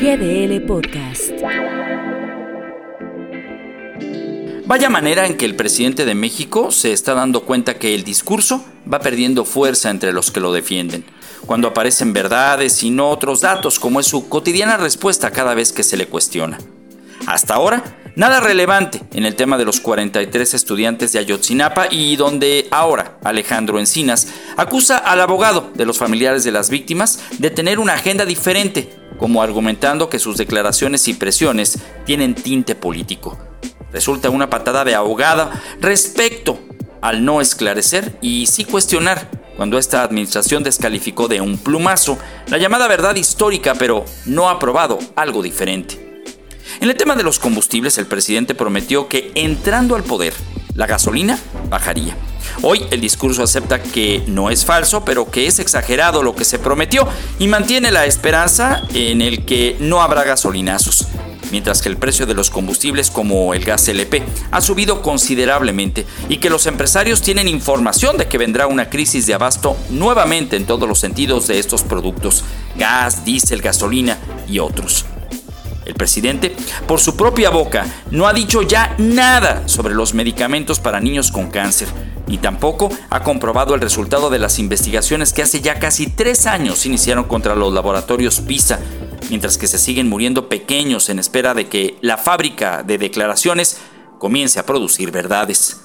GDL Podcast. Vaya manera en que el presidente de México se está dando cuenta que el discurso va perdiendo fuerza entre los que lo defienden, cuando aparecen verdades y no otros datos, como es su cotidiana respuesta cada vez que se le cuestiona. Hasta ahora, nada relevante en el tema de los 43 estudiantes de Ayotzinapa y donde ahora Alejandro Encinas acusa al abogado de los familiares de las víctimas de tener una agenda diferente como argumentando que sus declaraciones y presiones tienen tinte político. Resulta una patada de ahogada respecto al no esclarecer y sí cuestionar cuando esta administración descalificó de un plumazo la llamada verdad histórica, pero no ha probado algo diferente. En el tema de los combustibles, el presidente prometió que entrando al poder, la gasolina bajaría. Hoy el discurso acepta que no es falso, pero que es exagerado lo que se prometió y mantiene la esperanza en el que no habrá gasolinazos. Mientras que el precio de los combustibles como el gas LP ha subido considerablemente y que los empresarios tienen información de que vendrá una crisis de abasto nuevamente en todos los sentidos de estos productos, gas, diésel, gasolina y otros. El presidente, por su propia boca, no ha dicho ya nada sobre los medicamentos para niños con cáncer, ni tampoco ha comprobado el resultado de las investigaciones que hace ya casi tres años iniciaron contra los laboratorios PISA, mientras que se siguen muriendo pequeños en espera de que la fábrica de declaraciones comience a producir verdades.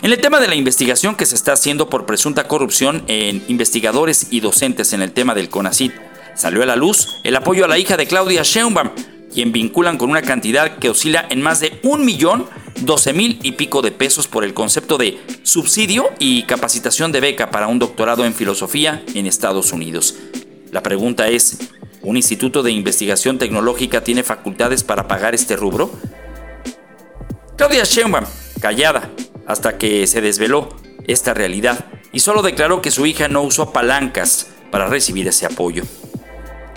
En el tema de la investigación que se está haciendo por presunta corrupción en investigadores y docentes en el tema del CONACIT, salió a la luz el apoyo a la hija de Claudia Sheinbaum, quien vinculan con una cantidad que oscila en más de un millón doce mil y pico de pesos por el concepto de subsidio y capacitación de beca para un doctorado en filosofía en Estados Unidos. La pregunta es, ¿un instituto de investigación tecnológica tiene facultades para pagar este rubro? Claudia Sheinbaum, callada, hasta que se desveló esta realidad y solo declaró que su hija no usó palancas para recibir ese apoyo.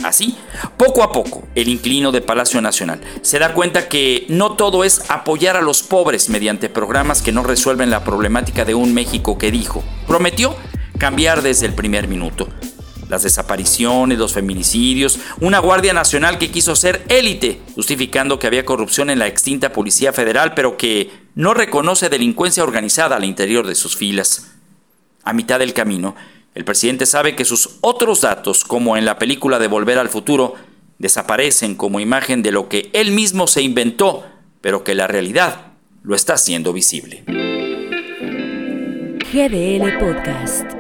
Así, poco a poco, el inquilino de Palacio Nacional se da cuenta que no todo es apoyar a los pobres mediante programas que no resuelven la problemática de un México que dijo, prometió cambiar desde el primer minuto. Las desapariciones, los feminicidios, una Guardia Nacional que quiso ser élite, justificando que había corrupción en la extinta Policía Federal, pero que no reconoce delincuencia organizada al interior de sus filas. A mitad del camino, el presidente sabe que sus otros datos, como en la película de Volver al Futuro, desaparecen como imagen de lo que él mismo se inventó, pero que la realidad lo está haciendo visible. GDL Podcast.